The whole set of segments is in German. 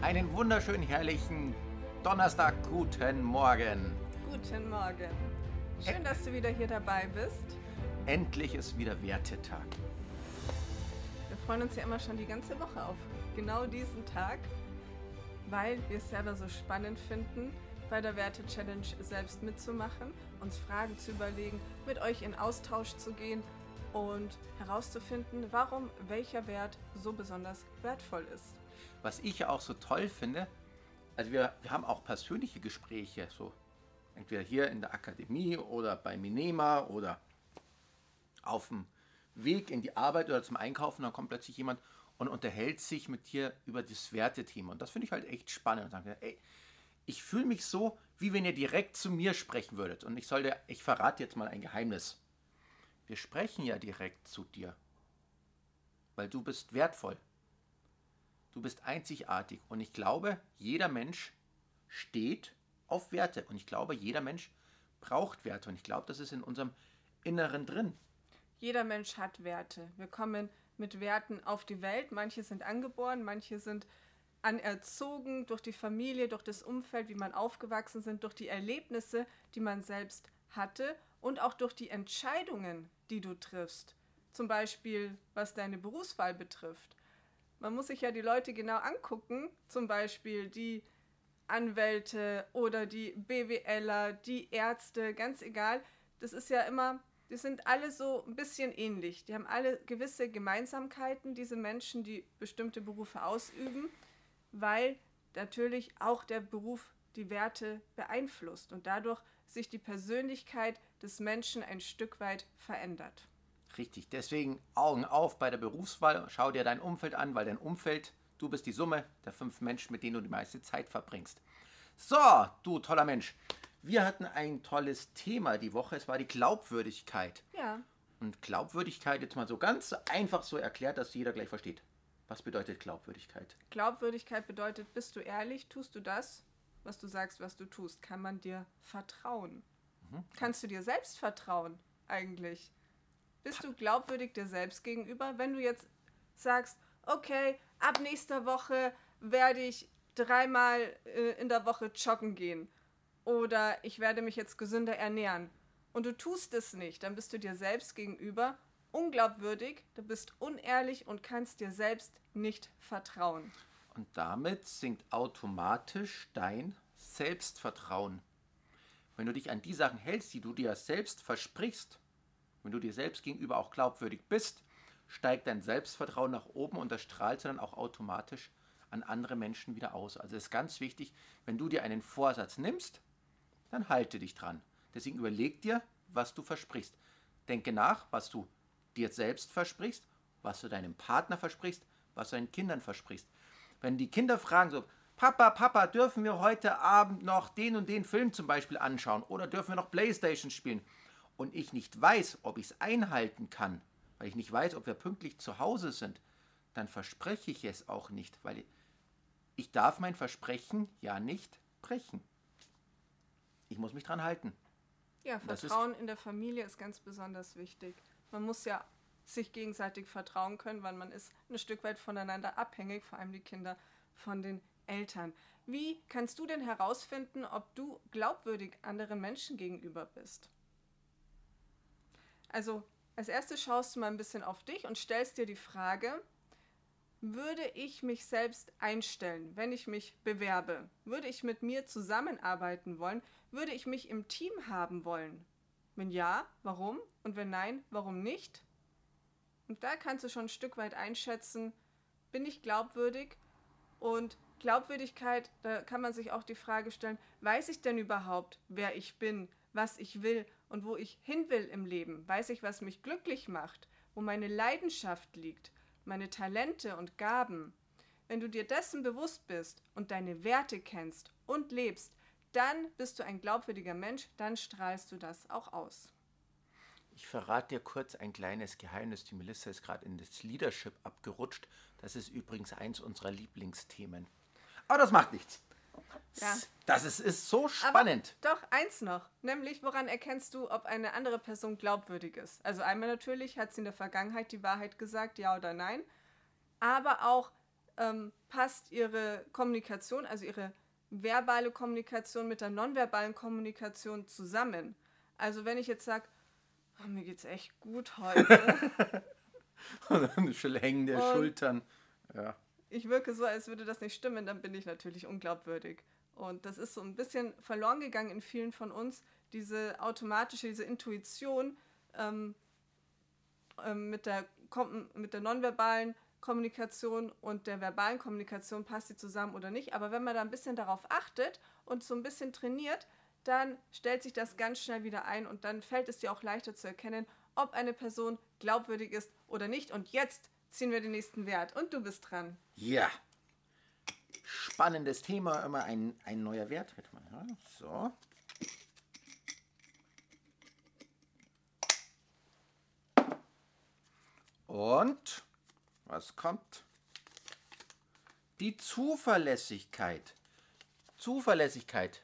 Einen wunderschönen, herrlichen Donnerstag, guten Morgen. Guten Morgen. Schön, dass du wieder hier dabei bist. Endlich ist wieder Wertetag. Wir freuen uns ja immer schon die ganze Woche auf genau diesen Tag, weil wir es selber so spannend finden, bei der Werte-Challenge selbst mitzumachen, uns Fragen zu überlegen, mit euch in Austausch zu gehen und herauszufinden, warum welcher Wert so besonders wertvoll ist. Was ich ja auch so toll finde, also wir, wir haben auch persönliche Gespräche, so entweder hier in der Akademie oder bei Minema oder auf dem Weg in die Arbeit oder zum Einkaufen, dann kommt plötzlich jemand und unterhält sich mit dir über das Wertethema. Und das finde ich halt echt spannend. Und sage, ey, ich fühle mich so, wie wenn ihr direkt zu mir sprechen würdet. Und ich sollte, ich verrate jetzt mal ein Geheimnis. Wir sprechen ja direkt zu dir. Weil du bist wertvoll. Du bist einzigartig. Und ich glaube, jeder Mensch steht auf Werte. Und ich glaube, jeder Mensch braucht Werte. Und ich glaube, das ist in unserem Inneren drin. Jeder Mensch hat Werte. Wir kommen mit Werten auf die Welt. Manche sind angeboren, manche sind anerzogen durch die Familie, durch das Umfeld, wie man aufgewachsen sind, durch die Erlebnisse, die man selbst hatte und auch durch die Entscheidungen, die du triffst. Zum Beispiel, was deine Berufswahl betrifft. Man muss sich ja die Leute genau angucken, zum Beispiel die Anwälte oder die BWLer, die Ärzte, ganz egal. Das ist ja immer, die sind alle so ein bisschen ähnlich. Die haben alle gewisse Gemeinsamkeiten, diese Menschen, die bestimmte Berufe ausüben, weil natürlich auch der Beruf die Werte beeinflusst und dadurch sich die Persönlichkeit des Menschen ein Stück weit verändert. Richtig, deswegen Augen auf bei der Berufswahl. Schau dir dein Umfeld an, weil dein Umfeld, du bist die Summe der fünf Menschen, mit denen du die meiste Zeit verbringst. So, du toller Mensch. Wir hatten ein tolles Thema die Woche. Es war die Glaubwürdigkeit. Ja. Und Glaubwürdigkeit jetzt mal so ganz einfach so erklärt, dass jeder gleich versteht. Was bedeutet Glaubwürdigkeit? Glaubwürdigkeit bedeutet, bist du ehrlich, tust du das, was du sagst, was du tust? Kann man dir vertrauen? Mhm. Kannst du dir selbst vertrauen eigentlich? Bist du glaubwürdig dir selbst gegenüber, wenn du jetzt sagst, okay, ab nächster Woche werde ich dreimal äh, in der Woche joggen gehen oder ich werde mich jetzt gesünder ernähren und du tust es nicht, dann bist du dir selbst gegenüber unglaubwürdig, du bist unehrlich und kannst dir selbst nicht vertrauen. Und damit sinkt automatisch dein Selbstvertrauen. Wenn du dich an die Sachen hältst, die du dir selbst versprichst, wenn du dir selbst gegenüber auch glaubwürdig bist, steigt dein Selbstvertrauen nach oben und das strahlt dann auch automatisch an andere Menschen wieder aus. Also es ist ganz wichtig, wenn du dir einen Vorsatz nimmst, dann halte dich dran. Deswegen überleg dir, was du versprichst. Denke nach, was du dir selbst versprichst, was du deinem Partner versprichst, was du deinen Kindern versprichst. Wenn die Kinder fragen so, Papa, Papa, dürfen wir heute Abend noch den und den Film zum Beispiel anschauen oder dürfen wir noch Playstation spielen? Und ich nicht weiß, ob ich es einhalten kann, weil ich nicht weiß, ob wir pünktlich zu Hause sind, dann verspreche ich es auch nicht, weil ich darf mein Versprechen ja nicht brechen. Ich muss mich dran halten. Ja, Vertrauen in der Familie ist ganz besonders wichtig. Man muss ja sich gegenseitig vertrauen können, weil man ist ein Stück weit voneinander abhängig, vor allem die Kinder von den Eltern. Wie kannst du denn herausfinden, ob du glaubwürdig anderen Menschen gegenüber bist? Also als erstes schaust du mal ein bisschen auf dich und stellst dir die Frage, würde ich mich selbst einstellen, wenn ich mich bewerbe? Würde ich mit mir zusammenarbeiten wollen? Würde ich mich im Team haben wollen? Wenn ja, warum? Und wenn nein, warum nicht? Und da kannst du schon ein Stück weit einschätzen, bin ich glaubwürdig? Und Glaubwürdigkeit, da kann man sich auch die Frage stellen, weiß ich denn überhaupt, wer ich bin, was ich will und wo ich hin will im Leben? Weiß ich, was mich glücklich macht, wo meine Leidenschaft liegt? meine Talente und Gaben, wenn du dir dessen bewusst bist und deine Werte kennst und lebst, dann bist du ein glaubwürdiger Mensch, dann strahlst du das auch aus. Ich verrate dir kurz ein kleines Geheimnis. Die Melissa ist gerade in das Leadership abgerutscht. Das ist übrigens eins unserer Lieblingsthemen. Aber das macht nichts. Ja. Das ist, ist so spannend. Aber doch, eins noch. Nämlich, woran erkennst du, ob eine andere Person glaubwürdig ist? Also einmal natürlich hat sie in der Vergangenheit die Wahrheit gesagt, ja oder nein. Aber auch, ähm, passt ihre Kommunikation, also ihre verbale Kommunikation mit der nonverbalen Kommunikation zusammen. Also wenn ich jetzt sage, oh, mir geht's echt gut heute. Und dann hängen der Und- Schultern. Ja. Ich wirke so, als würde das nicht stimmen, dann bin ich natürlich unglaubwürdig. Und das ist so ein bisschen verloren gegangen in vielen von uns, diese automatische, diese Intuition ähm, ähm, mit, der, mit der nonverbalen Kommunikation und der verbalen Kommunikation, passt sie zusammen oder nicht. Aber wenn man da ein bisschen darauf achtet und so ein bisschen trainiert, dann stellt sich das ganz schnell wieder ein und dann fällt es dir auch leichter zu erkennen, ob eine Person glaubwürdig ist oder nicht. Und jetzt ziehen wir den nächsten Wert und du bist dran. Ja. Spannendes Thema, immer ein, ein neuer Wert. So. Und was kommt? Die Zuverlässigkeit. Zuverlässigkeit.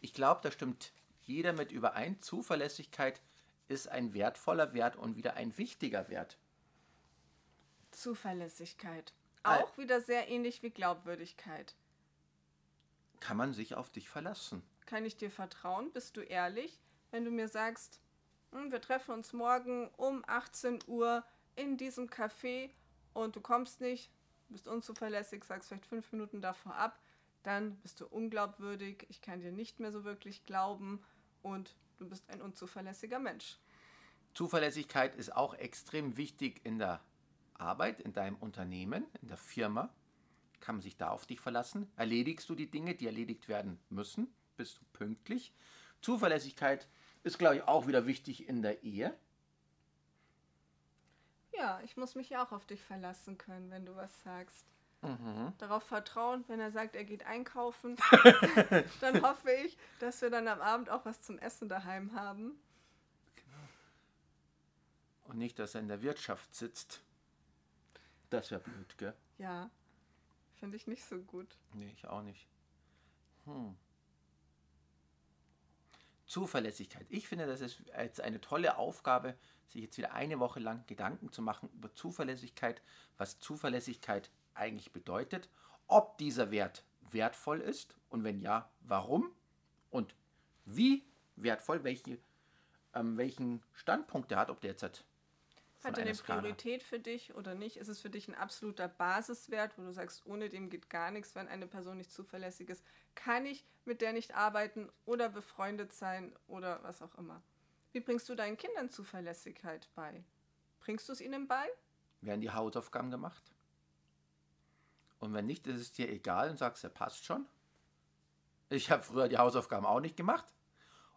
Ich glaube, da stimmt jeder mit überein. Zuverlässigkeit ist ein wertvoller Wert und wieder ein wichtiger Wert. Zuverlässigkeit. Auch wieder sehr ähnlich wie Glaubwürdigkeit. Kann man sich auf dich verlassen? Kann ich dir vertrauen? Bist du ehrlich, wenn du mir sagst, "Hm, wir treffen uns morgen um 18 Uhr in diesem Café und du kommst nicht, bist unzuverlässig, sagst vielleicht fünf Minuten davor ab, dann bist du unglaubwürdig, ich kann dir nicht mehr so wirklich glauben und du bist ein unzuverlässiger Mensch. Zuverlässigkeit ist auch extrem wichtig in der Arbeit, in deinem Unternehmen, in der Firma. Kann man sich da auf dich verlassen? Erledigst du die Dinge, die erledigt werden müssen? Bist du pünktlich? Zuverlässigkeit ist, glaube ich, auch wieder wichtig in der Ehe. Ja, ich muss mich ja auch auf dich verlassen können, wenn du was sagst. Darauf vertrauen, wenn er sagt, er geht einkaufen, dann hoffe ich, dass wir dann am Abend auch was zum Essen daheim haben. Und nicht, dass er in der Wirtschaft sitzt. Das wäre blöd, gell? Ja, finde ich nicht so gut. Nee, ich auch nicht. Hm. Zuverlässigkeit. Ich finde, das ist jetzt eine tolle Aufgabe, sich jetzt wieder eine Woche lang Gedanken zu machen über Zuverlässigkeit, was Zuverlässigkeit eigentlich bedeutet, ob dieser Wert wertvoll ist und wenn ja, warum und wie wertvoll, welche, ähm, welchen Standpunkt er hat, ob der jetzt hat. Hat er eine Skala. Priorität für dich oder nicht? Ist es für dich ein absoluter Basiswert, wo du sagst, ohne dem geht gar nichts, wenn eine Person nicht zuverlässig ist? Kann ich mit der nicht arbeiten oder befreundet sein oder was auch immer? Wie bringst du deinen Kindern Zuverlässigkeit bei? Bringst du es ihnen bei? Werden die Hausaufgaben gemacht? Und wenn nicht, ist es dir egal und sagst, ja, passt schon. Ich habe früher die Hausaufgaben auch nicht gemacht.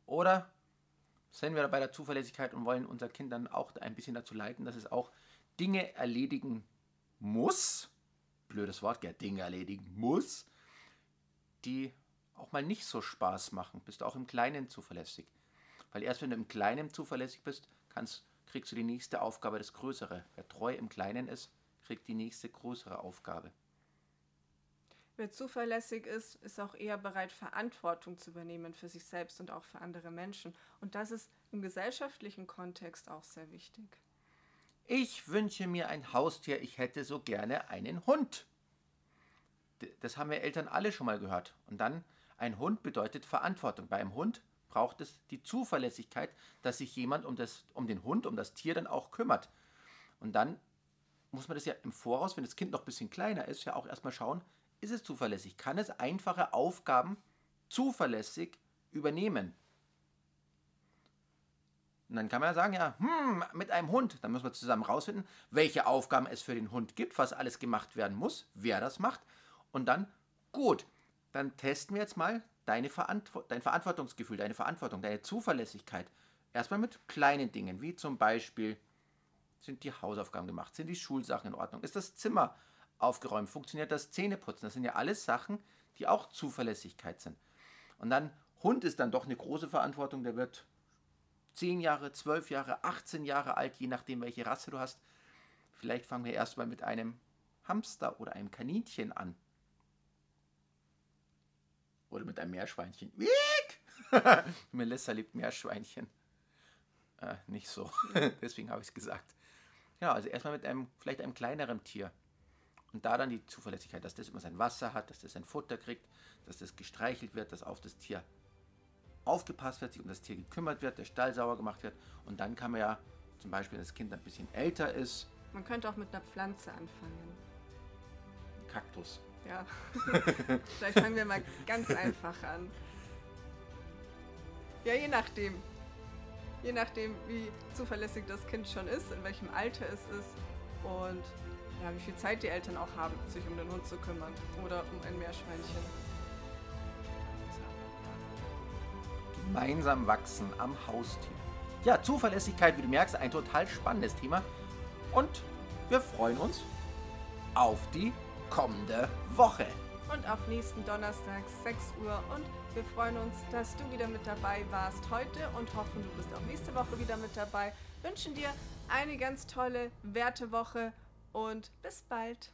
Oder sind wir bei der Zuverlässigkeit und wollen unser Kind dann auch ein bisschen dazu leiten, dass es auch Dinge erledigen muss. Blödes Wort, gell? Dinge erledigen muss, die auch mal nicht so Spaß machen. Bist du auch im Kleinen zuverlässig. Weil erst wenn du im Kleinen zuverlässig bist, kannst, kriegst du die nächste Aufgabe, das Größere. Wer treu im Kleinen ist, kriegt die nächste größere Aufgabe. Wer zuverlässig ist, ist auch eher bereit, Verantwortung zu übernehmen für sich selbst und auch für andere Menschen. Und das ist im gesellschaftlichen Kontext auch sehr wichtig. Ich wünsche mir ein Haustier, ich hätte so gerne einen Hund. Das haben wir Eltern alle schon mal gehört. Und dann, ein Hund bedeutet Verantwortung. Bei einem Hund braucht es die Zuverlässigkeit, dass sich jemand um, das, um den Hund, um das Tier dann auch kümmert. Und dann muss man das ja im Voraus, wenn das Kind noch ein bisschen kleiner ist, ja auch erstmal schauen, ist es zuverlässig? Kann es einfache Aufgaben zuverlässig übernehmen? Und dann kann man ja sagen, ja, hm, mit einem Hund, dann müssen wir zusammen rausfinden, welche Aufgaben es für den Hund gibt, was alles gemacht werden muss, wer das macht. Und dann, gut, dann testen wir jetzt mal deine Verantwo dein Verantwortungsgefühl, deine Verantwortung, deine Zuverlässigkeit. Erstmal mit kleinen Dingen, wie zum Beispiel, sind die Hausaufgaben gemacht, sind die Schulsachen in Ordnung, ist das Zimmer aufgeräumt, funktioniert das Zähneputzen, das sind ja alles Sachen, die auch Zuverlässigkeit sind. Und dann, Hund ist dann doch eine große Verantwortung, der wird 10 Jahre, 12 Jahre, 18 Jahre alt, je nachdem, welche Rasse du hast. Vielleicht fangen wir erstmal mit einem Hamster oder einem Kaninchen an. Oder mit einem Meerschweinchen. Melissa liebt Meerschweinchen. Äh, nicht so. Deswegen habe ich es gesagt. Ja, also erstmal mit einem, vielleicht einem kleineren Tier. Und da dann die Zuverlässigkeit, dass das immer sein Wasser hat, dass das sein Futter kriegt, dass das gestreichelt wird, dass auf das Tier aufgepasst wird, sich um das Tier gekümmert wird, der Stall sauer gemacht wird. Und dann kann man ja zum Beispiel, wenn das Kind ein bisschen älter ist, Man könnte auch mit einer Pflanze anfangen. Kaktus. Ja. Vielleicht fangen wir mal ganz einfach an. Ja, je nachdem. Je nachdem, wie zuverlässig das Kind schon ist, in welchem Alter es ist und ja, wie viel Zeit die Eltern auch haben, sich um den Hund zu kümmern oder um ein Meerschweinchen. Gemeinsam wachsen am Haustier. Ja, Zuverlässigkeit, wie du merkst, ein total spannendes Thema. Und wir freuen uns auf die kommende Woche. Und auf nächsten Donnerstag 6 Uhr. Und wir freuen uns, dass du wieder mit dabei warst heute und hoffen, du bist auch nächste Woche wieder mit dabei. Wünschen dir eine ganz tolle Wertewoche und bis bald.